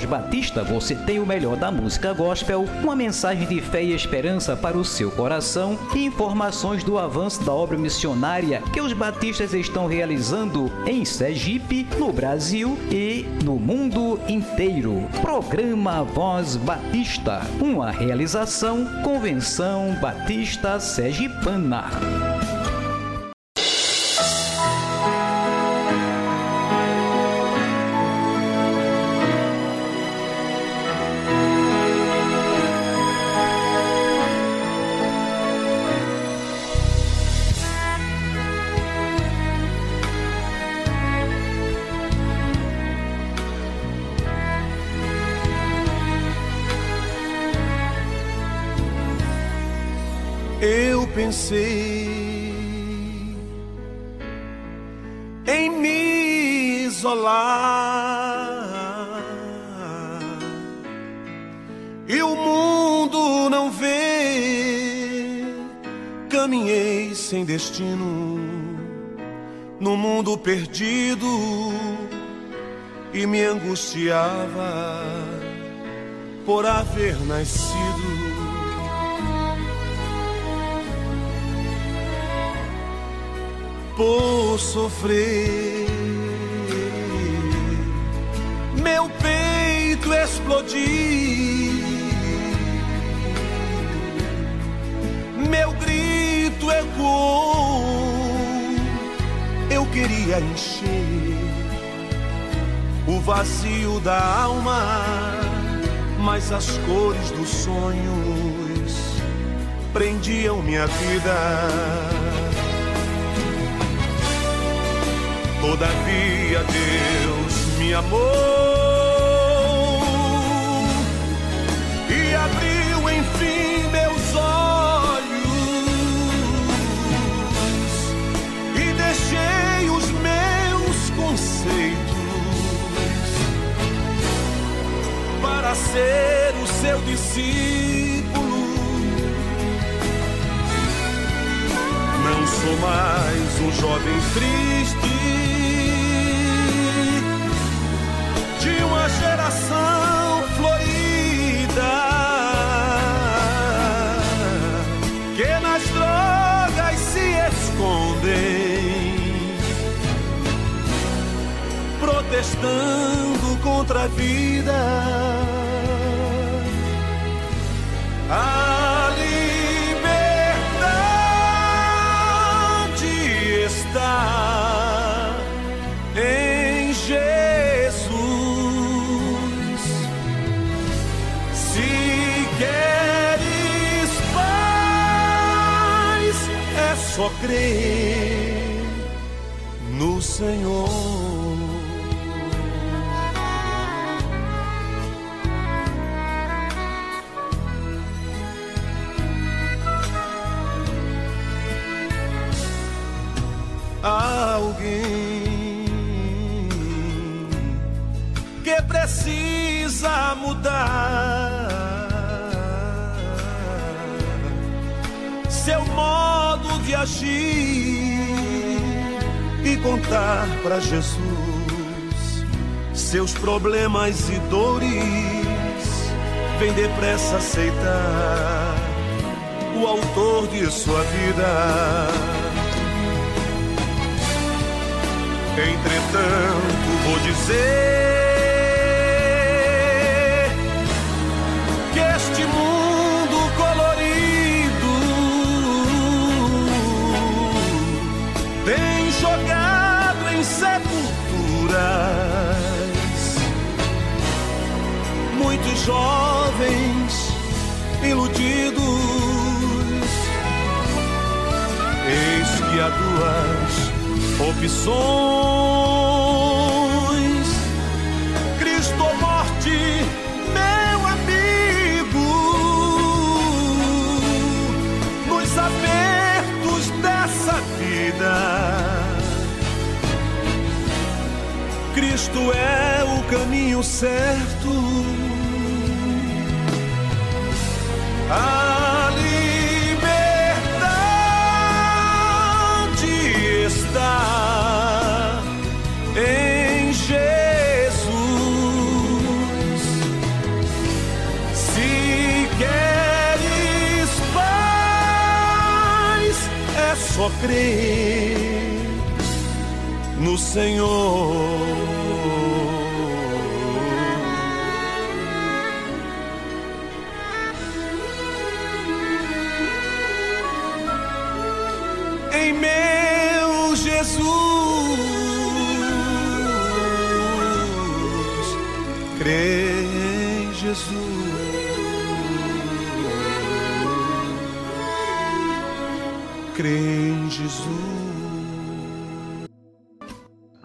Voz Batista você tem o melhor da música gospel, uma mensagem de fé e esperança para o seu coração e informações do avanço da obra missionária que os batistas estão realizando em Sergipe, no Brasil e no mundo inteiro. Programa Voz Batista, uma realização Convenção Batista Sergipana. Pensei em me isolar. E o mundo não vê. Caminhei sem destino. No mundo perdido. E me angustiava por haver nascido por sofrer. Meu peito explodir, meu grito ecoou. Eu queria encher o vazio da alma, mas as cores dos sonhos prendiam minha vida. Todavia Deus me amou e abriu enfim meus olhos e deixei os meus conceitos para ser o seu discípulo. Não sou mais um jovem triste uma geração florida que nas drogas se escondem, protestando contra a vida. Crer no Senhor. Alguém que precisa mudar e contar para Jesus seus problemas e dores, vem depressa aceitar o autor de sua vida. Entretanto, vou dizer muitos jovens iludidos. Eis que há duas opções: certo. A liberdade está em Jesus. Se queres paz, é só crer no Senhor. Crê em Jesus. Crê em Jesus.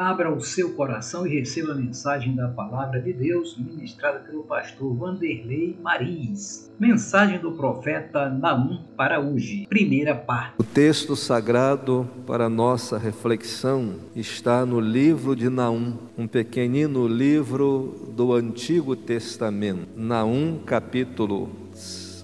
Abra o seu coração e receba a mensagem da Palavra de Deus ministrada pelo pastor Vanderlei Maris. Mensagem do profeta Naum para hoje, primeira parte. O texto sagrado para nossa reflexão está no livro de Naum, um pequenino livro do Antigo Testamento. Naum, capítulo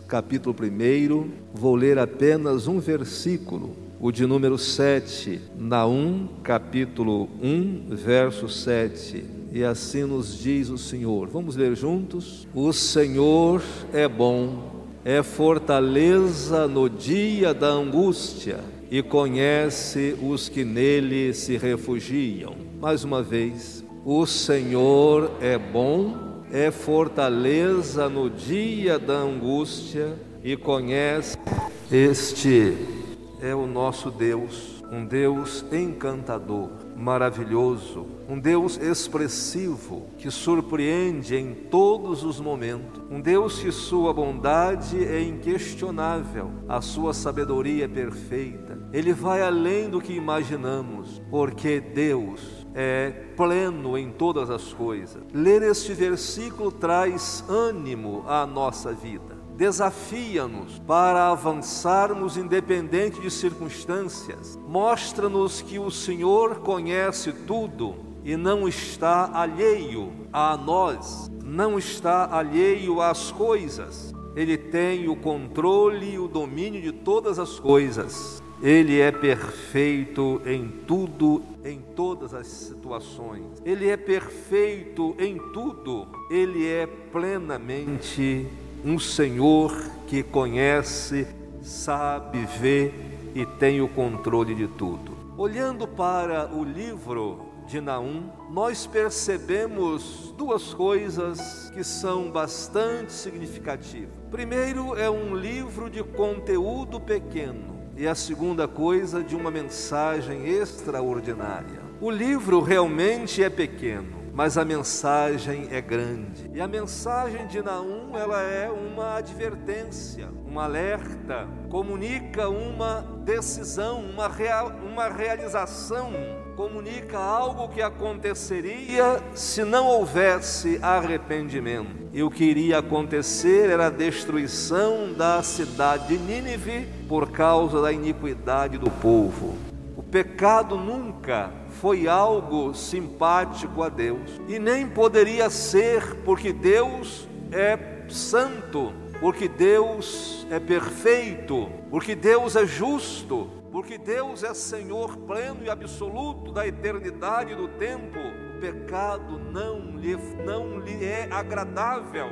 capítulo 1, vou ler apenas um versículo o de número 7, Naum, capítulo 1, verso 7. E assim nos diz o Senhor. Vamos ler juntos? O Senhor é bom, é fortaleza no dia da angústia e conhece os que nele se refugiam. Mais uma vez, o Senhor é bom, é fortaleza no dia da angústia e conhece este é o nosso Deus, um Deus encantador, maravilhoso, um Deus expressivo que surpreende em todos os momentos, um Deus que sua bondade é inquestionável, a sua sabedoria é perfeita. Ele vai além do que imaginamos, porque Deus é pleno em todas as coisas. Ler este versículo traz ânimo à nossa vida desafia-nos para avançarmos independente de circunstâncias. Mostra-nos que o Senhor conhece tudo e não está alheio a nós, não está alheio às coisas. Ele tem o controle e o domínio de todas as coisas. Ele é perfeito em tudo, em todas as situações. Ele é perfeito em tudo. Ele é plenamente um Senhor que conhece, sabe, vê e tem o controle de tudo. Olhando para o livro de Naum, nós percebemos duas coisas que são bastante significativas. Primeiro, é um livro de conteúdo pequeno, e a segunda coisa, de uma mensagem extraordinária. O livro realmente é pequeno, mas a mensagem é grande. E a mensagem de Naum, ela é uma advertência, um alerta, comunica uma decisão, uma, real, uma realização, comunica algo que aconteceria se não houvesse arrependimento. E o que iria acontecer era a destruição da cidade de Nínive por causa da iniquidade do povo. O pecado nunca foi algo simpático a Deus e nem poderia ser, porque Deus é santo, porque Deus é perfeito, porque Deus é justo, porque Deus é Senhor pleno e absoluto da eternidade e do tempo. O pecado não lhe, não lhe é agradável.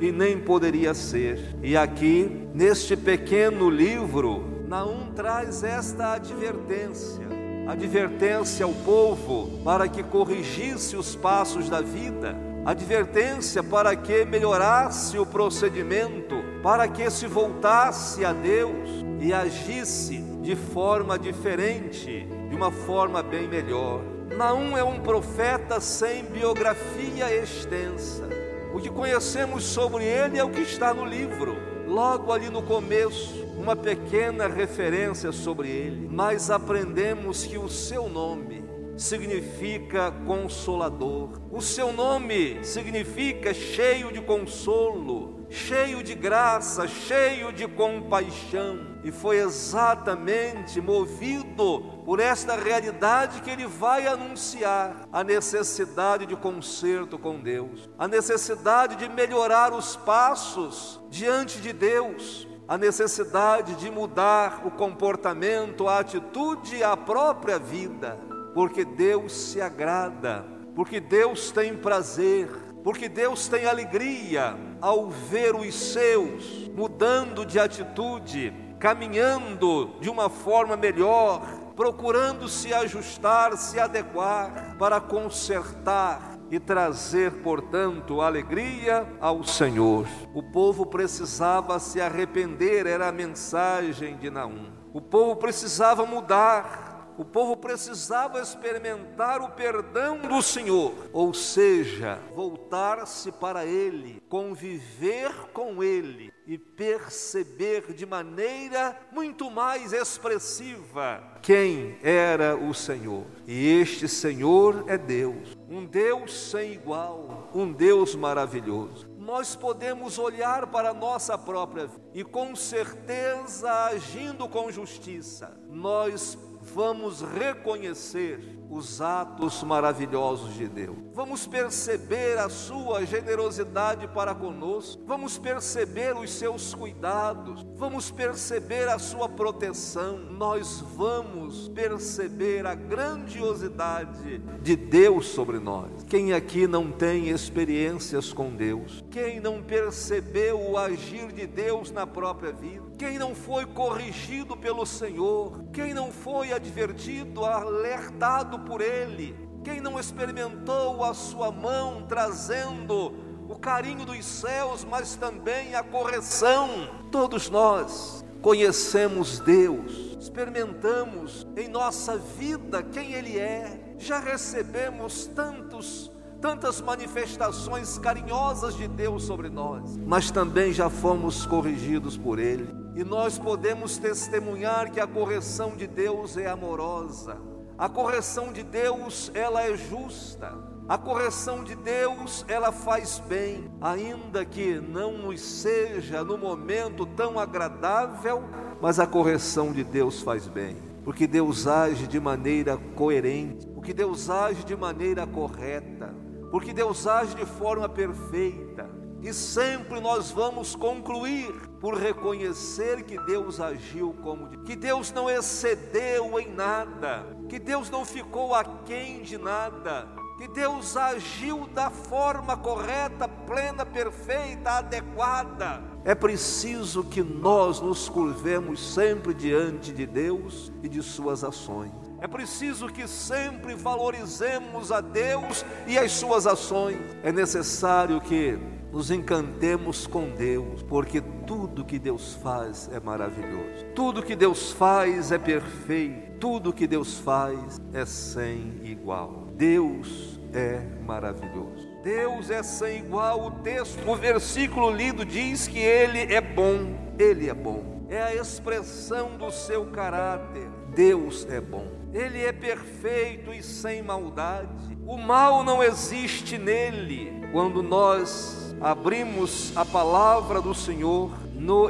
e nem poderia ser. E aqui, neste pequeno livro, Naum traz esta advertência. Advertência ao povo para que corrigisse os passos da vida, advertência para que melhorasse o procedimento, para que se voltasse a Deus e agisse de forma diferente, de uma forma bem melhor. Naum é um profeta sem biografia extensa. O que conhecemos sobre ele é o que está no livro. Logo ali no começo, uma pequena referência sobre ele, mas aprendemos que o seu nome significa consolador. O seu nome significa cheio de consolo, cheio de graça, cheio de compaixão. E foi exatamente movido por esta realidade que ele vai anunciar a necessidade de conserto com Deus, a necessidade de melhorar os passos diante de Deus, a necessidade de mudar o comportamento, a atitude e a própria vida, porque Deus se agrada, porque Deus tem prazer, porque Deus tem alegria ao ver os seus mudando de atitude, caminhando de uma forma melhor, procurando se ajustar, se adequar para consertar e trazer, portanto, alegria ao Senhor. O povo precisava se arrepender, era a mensagem de Naum. O povo precisava mudar, o povo precisava experimentar o perdão do Senhor, ou seja, voltar-se para Ele, conviver com Ele e perceber de maneira muito mais expressiva quem era o Senhor. E este Senhor é Deus, um Deus sem igual, um Deus maravilhoso nós podemos olhar para a nossa própria vida e com certeza agindo com justiça, nós vamos reconhecer os atos maravilhosos de Deus. Vamos perceber a sua generosidade para conosco. Vamos perceber os seus cuidados. Vamos perceber a sua proteção. Nós vamos perceber a grandiosidade de Deus sobre nós. Quem aqui não tem experiências com Deus? Quem não percebeu o agir de Deus na própria vida? Quem não foi corrigido pelo Senhor? Quem não foi advertido, alertado por Ele, quem não experimentou a Sua mão trazendo o carinho dos céus, mas também a correção, todos nós conhecemos Deus, experimentamos em nossa vida quem Ele é, já recebemos tantos tantas manifestações carinhosas de Deus sobre nós, mas também já fomos corrigidos por Ele, e nós podemos testemunhar que a correção de Deus é amorosa, a correção de Deus, ela é justa. A correção de Deus, ela faz bem, ainda que não nos seja no momento tão agradável, mas a correção de Deus faz bem, porque Deus age de maneira coerente, porque Deus age de maneira correta, porque Deus age de forma perfeita. E sempre nós vamos concluir por reconhecer que Deus agiu como que Deus não excedeu em nada, que Deus não ficou aquém de nada, que Deus agiu da forma correta, plena, perfeita, adequada. É preciso que nós nos curvemos sempre diante de Deus e de suas ações. É preciso que sempre valorizemos a Deus e as suas ações. É necessário que nos encantemos com Deus, porque tudo que Deus faz é maravilhoso, tudo que Deus faz é perfeito, tudo que Deus faz é sem igual. Deus é maravilhoso. Deus é sem igual. O texto, o versículo lido diz que Ele é bom, Ele é bom, é a expressão do seu caráter. Deus é bom, Ele é perfeito e sem maldade. O mal não existe nele. Quando nós abrimos a palavra do Senhor no,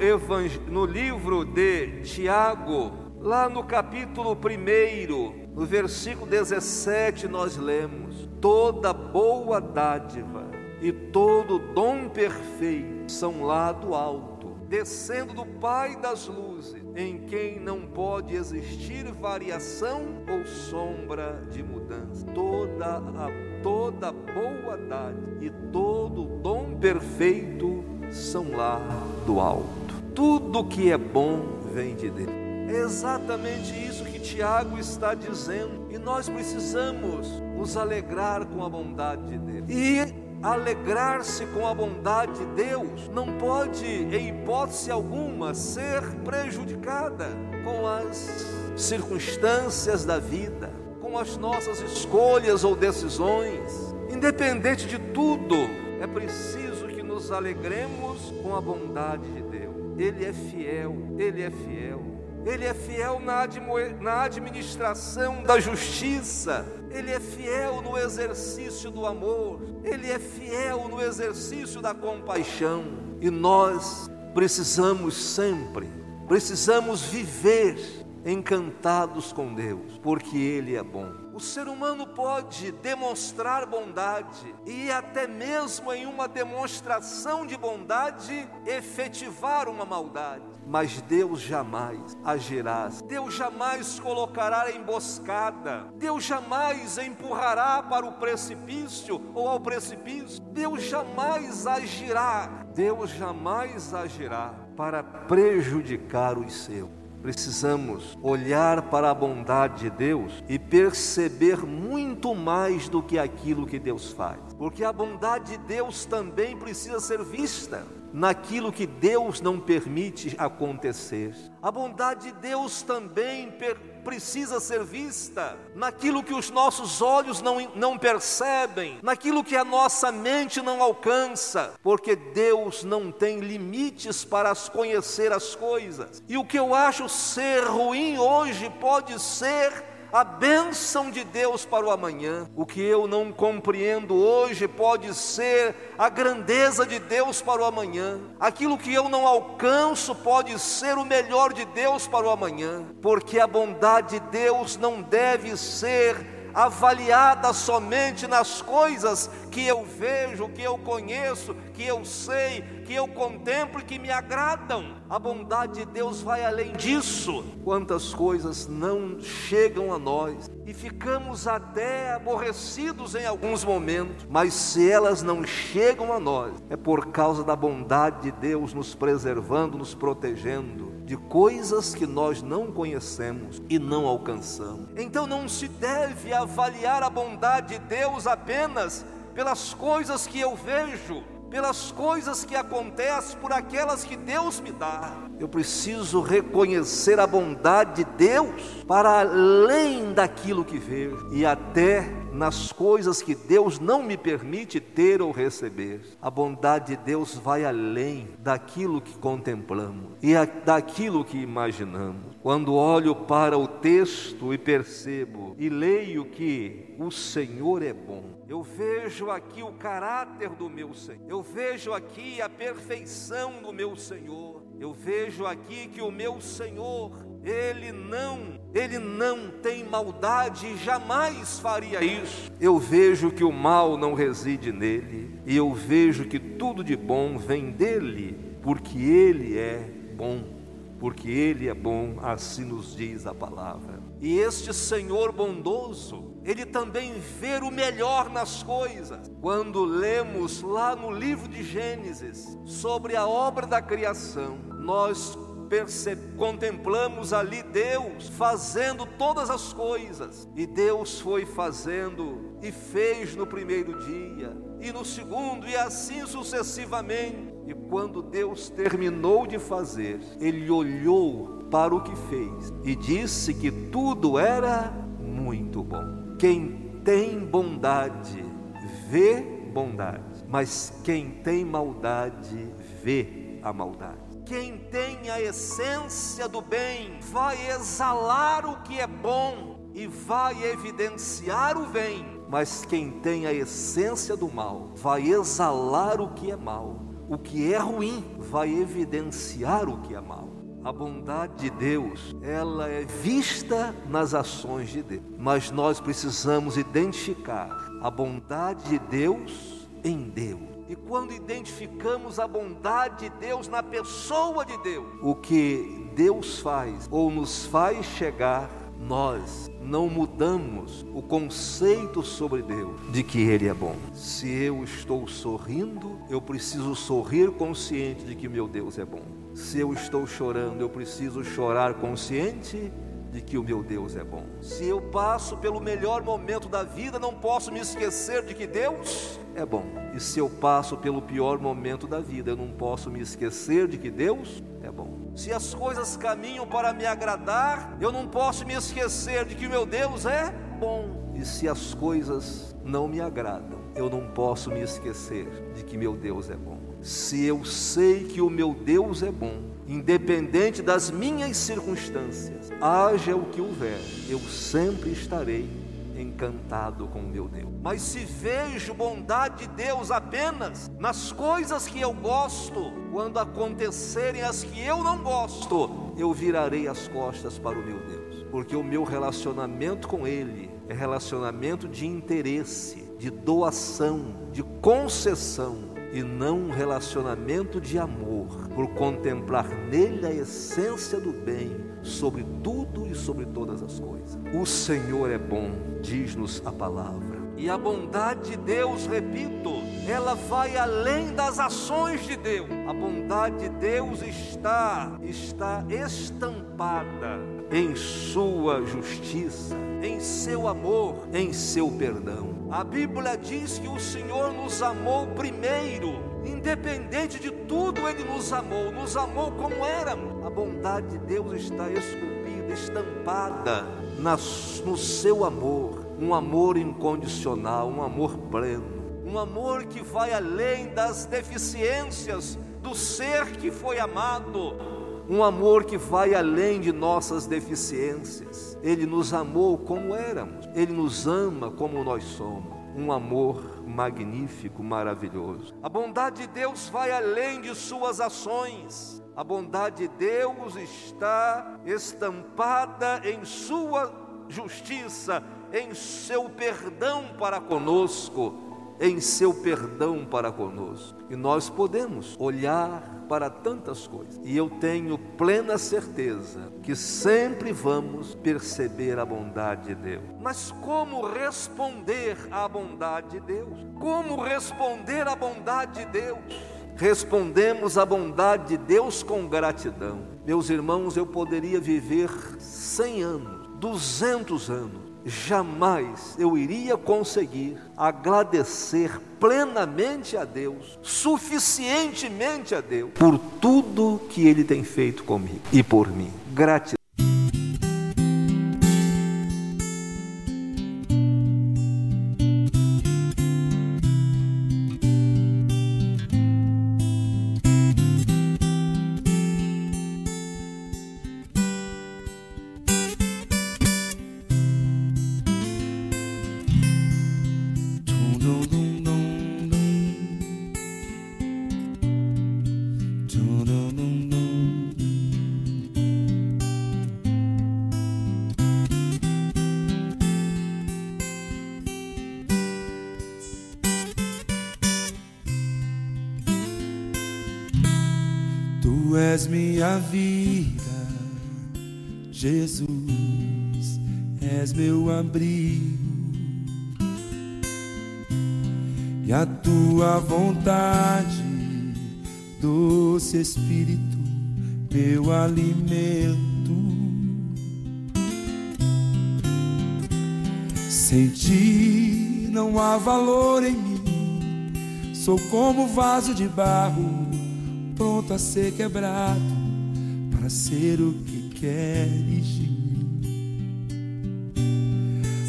no livro de Tiago, lá no capítulo 1, no versículo 17, nós lemos: Toda boa dádiva e todo dom perfeito são lá do alto, descendo do Pai das luzes, em quem não pode existir variação ou sombra de mudança. Toda a toda boa dádiva e todo dom perfeito são lá do alto. Tudo que é bom vem de Deus. É exatamente isso que Tiago está dizendo. E nós precisamos nos alegrar com a bondade de Deus. E alegrar-se com a bondade de Deus não pode, em hipótese alguma, ser prejudicada com as circunstâncias da vida, as nossas escolhas ou decisões. Independente de tudo, é preciso que nos alegremos com a bondade de Deus. Ele é fiel, ele é fiel. Ele é fiel na administração da justiça, Ele é fiel no exercício do amor, Ele é fiel no exercício da compaixão, e nós precisamos sempre, precisamos viver encantados com Deus, porque Ele é bom. O ser humano pode demonstrar bondade e até mesmo em uma demonstração de bondade efetivar uma maldade, mas Deus jamais agirá. Deus jamais colocará emboscada. Deus jamais empurrará para o precipício ou ao precipício. Deus jamais agirá. Deus jamais agirá para prejudicar os seus. Precisamos olhar para a bondade de Deus e perceber muito mais do que aquilo que Deus faz, porque a bondade de Deus também precisa ser vista naquilo que Deus não permite acontecer. A bondade de Deus também precisa ser vista naquilo que os nossos olhos não, não percebem, naquilo que a nossa mente não alcança, porque Deus não tem limites para conhecer as coisas. E o que eu acho ser ruim hoje pode ser a bênção de Deus para o amanhã. O que eu não compreendo hoje pode ser a grandeza de Deus para o amanhã. Aquilo que eu não alcanço pode ser o melhor de Deus para o amanhã, porque a bondade de Deus não deve ser avaliada somente nas coisas que eu vejo, que eu conheço, que eu sei, que eu contemplo e que me agradam. A bondade de Deus vai além disso. Quantas coisas não chegam a nós e ficamos até aborrecidos em alguns momentos, mas se elas não chegam a nós, é por causa da bondade de Deus nos preservando, nos protegendo de coisas que nós não conhecemos e não alcançamos. Então não se deve avaliar a bondade de Deus apenas pelas coisas que eu vejo, pelas coisas que acontecem, por aquelas que Deus me dá. Eu preciso reconhecer a bondade de Deus para além daquilo que vejo e até nas coisas que Deus não me permite ter ou receber. A bondade de Deus vai além daquilo que contemplamos e daquilo que imaginamos. Quando olho para o texto e percebo e leio que o Senhor é bom, eu vejo aqui o caráter do meu Senhor, eu vejo aqui a perfeição do meu Senhor, eu vejo aqui que o meu Senhor ele não, ele não tem maldade e jamais faria isso. Eu vejo que o mal não reside nele, e eu vejo que tudo de bom vem dele, porque ele é bom, porque ele é bom, assim nos diz a palavra. E este Senhor bondoso, ele também vê o melhor nas coisas. Quando lemos lá no livro de Gênesis sobre a obra da criação, nós contemplamos ali Deus fazendo todas as coisas, e Deus foi fazendo e fez no primeiro dia, e no segundo, e assim sucessivamente. E quando Deus terminou de fazer, Ele olhou para o que fez e disse que tudo era muito bom. Quem tem bondade, vê bondade, mas quem tem maldade, vê a maldade. Quem tem a essência do bem vai exalar o que é bom e vai evidenciar o bem, mas quem tem a essência do mal vai exalar o que é mal, o que é ruim vai evidenciar o que é mal. A bondade de Deus, ela é vista nas ações de Deus, mas nós precisamos identificar a bondade de Deus em Deus. E quando identificamos a bondade de Deus na pessoa de Deus, o que Deus faz ou nos faz chegar nós não mudamos o conceito sobre Deus de que Ele é bom. Se eu estou sorrindo, eu preciso sorrir consciente de que meu Deus é bom. Se eu estou chorando, eu preciso chorar consciente de que o meu Deus é bom. Se eu passo pelo melhor momento da vida, não posso me esquecer de que Deus é bom. E se eu passo pelo pior momento da vida, eu não posso me esquecer de que Deus é bom. Se as coisas caminham para me agradar, eu não posso me esquecer de que o meu Deus é bom. E se as coisas não me agradam, eu não posso me esquecer de que meu Deus é bom. Se eu sei que o meu Deus é bom, independente das minhas circunstâncias, haja o que houver, eu sempre estarei encantado com meu Deus. Mas se vejo bondade de Deus apenas nas coisas que eu gosto, quando acontecerem as que eu não gosto, eu virarei as costas para o meu Deus, porque o meu relacionamento com Ele é relacionamento de interesse, de doação, de concessão e não um relacionamento de amor, por contemplar nele a essência do bem sobre tudo e sobre todas as coisas. O Senhor é bom, diz-nos a palavra. E a bondade de Deus, repito, ela vai além das ações de Deus. A bondade de Deus está está estampada em sua justiça, em seu amor, em seu perdão. A Bíblia diz que o Senhor nos amou primeiro, independente de tudo, Ele nos amou, nos amou como éramos. A bondade de Deus está esculpida, estampada no seu amor, um amor incondicional, um amor pleno, um amor que vai além das deficiências do ser que foi amado um amor que vai além de nossas deficiências. Ele nos amou como éramos, ele nos ama como nós somos. Um amor magnífico, maravilhoso. A bondade de Deus vai além de suas ações. A bondade de Deus está estampada em sua justiça, em seu perdão para conosco, em seu perdão para conosco. E nós podemos olhar para tantas coisas. E eu tenho plena certeza que sempre vamos perceber a bondade de Deus. Mas como responder à bondade de Deus? Como responder à bondade de Deus? Respondemos à bondade de Deus com gratidão. Meus irmãos, eu poderia viver 100 anos, 200 anos, jamais eu iria conseguir agradecer plenamente a Deus, suficientemente a Deus, por tudo que Ele tem feito comigo e por mim. Gratidão. És minha vida, Jesus, és meu abrigo, e a tua vontade, doce Espírito, meu alimento. Sem ti não há valor em mim, sou como vaso de barro pronto a ser quebrado para ser o que queres de mim.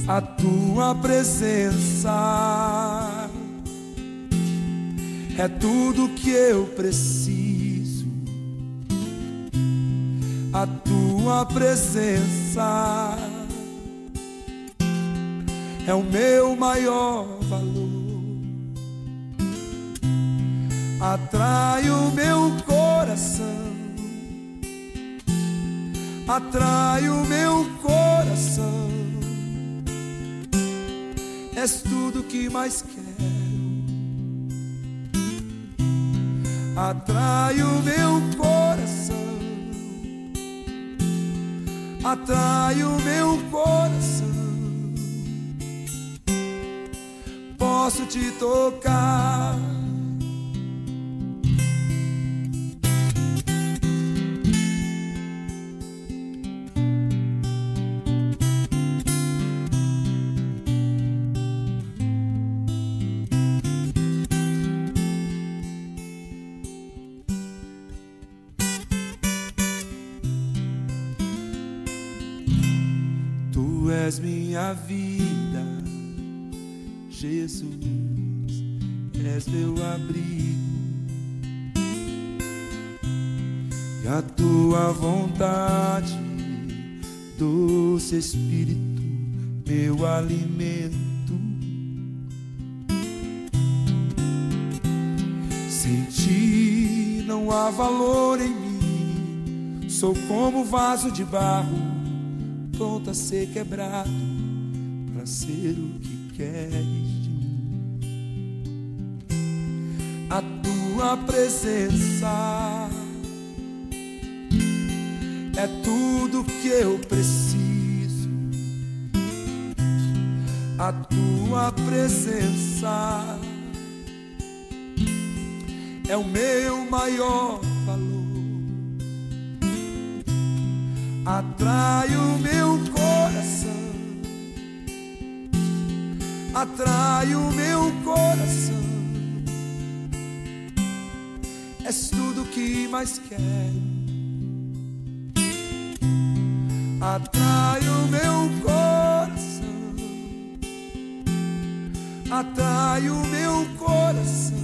A tua presença é tudo que eu preciso. A tua presença é o meu maior valor atrai o meu coração, atrai o meu coração. És tudo que mais quero, atrai o meu coração, atrai o meu coração. Posso te tocar. És minha vida, Jesus, és meu abrigo. E a tua vontade, doce Espírito, meu alimento. Sem ti não há valor em mim, sou como vaso de barro pronto a ser quebrado para ser o que queres de mim. A tua presença é tudo que eu preciso. A tua presença é o meu maior valor atrai o meu coração, atrai o meu coração. És tudo que mais quero. Atrai o meu coração, atrai o meu coração.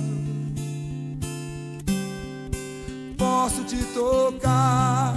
Posso te tocar.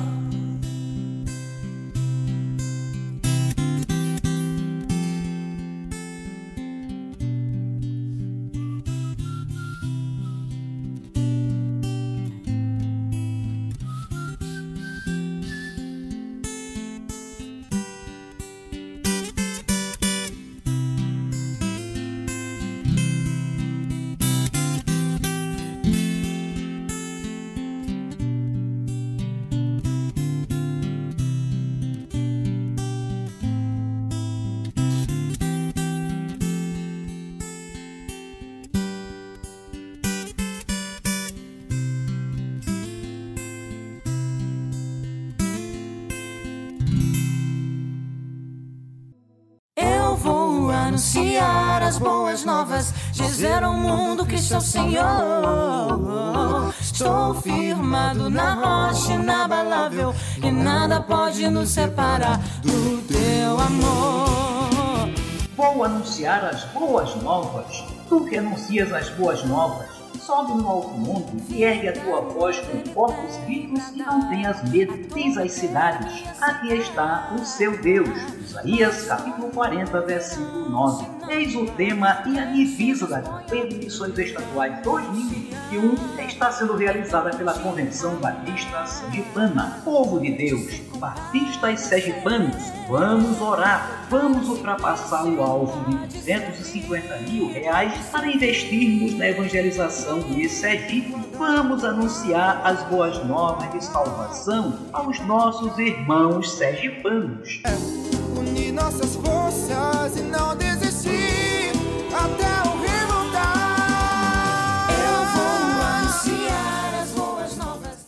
Dizer ao mundo que sou Senhor. Estou firmado na rocha inabalável e nada pode nos separar do teu amor. Vou anunciar as boas novas. Tu que anuncias as boas novas, sobe no alto mundo e ergue a tua voz com fortes gritos e não tenhas medo. Diz às cidades: Aqui está o seu Deus. Isaías capítulo 40, versículo 9. Eis o tema e a divisa da campanha de missões estaduais 2021 está sendo realizada pela Convenção Batista Sergipana. Povo de Deus, batistas sergipanos, vamos orar, vamos ultrapassar o alvo de 250 mil reais para investirmos na evangelização de Sergipe. Vamos anunciar as boas novas de salvação aos nossos irmãos sergipanos. Unir nossas forças e não desistir até o rei voltar. Eu vou anunciar as boas novas.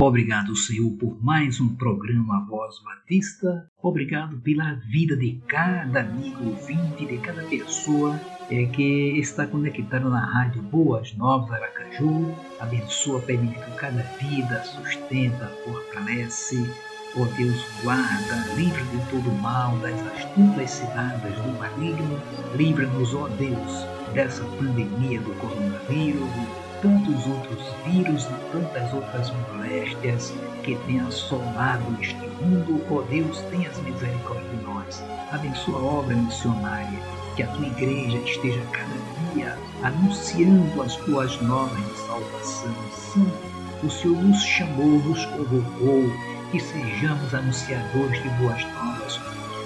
Obrigado, Senhor, por mais um programa Voz Batista. Obrigado pela vida de cada amigo ouvinte, de cada pessoa é, que está conectado na rádio Boas Novas Aracaju. Abençoa, permite cada vida, sustenta, fortalece. Ó Deus, guarda, livra de todo mal, das astutas ciladas do maligno. Livra-nos, ó Deus, dessa pandemia do coronavírus, de tantos outros vírus e tantas outras moléstias que têm assolado este mundo. Ó Deus, tenhas misericórdia de nós. Abençoa a obra missionária, que a tua igreja esteja cada dia anunciando as tuas novas de salvação. Sim, o Senhor nos chamou, nos convocou que sejamos anunciadores de boas novas.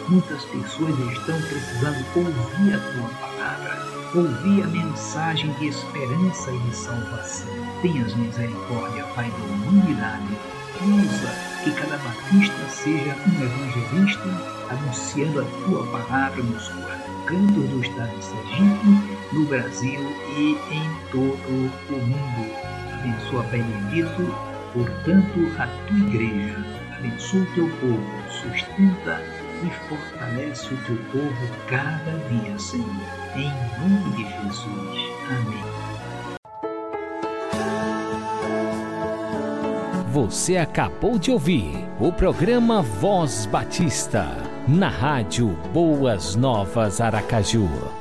Muitas pessoas estão precisando ouvir a tua palavra, ouvir a mensagem de esperança e de salvação. Tenhas misericórdia, Pai da humanidade. usa, que cada batista seja um evangelista, anunciando a tua palavra nos quatro cantos do estado de Sergipe, no Brasil e em todo o mundo. Abençoa, Benedito, portanto, a tua igreja. Abençoa o teu povo, sustenta e fortalece o teu povo cada dia, Senhor. Em nome de Jesus. Amém. Você acabou de ouvir o programa Voz Batista, na rádio Boas Novas Aracaju.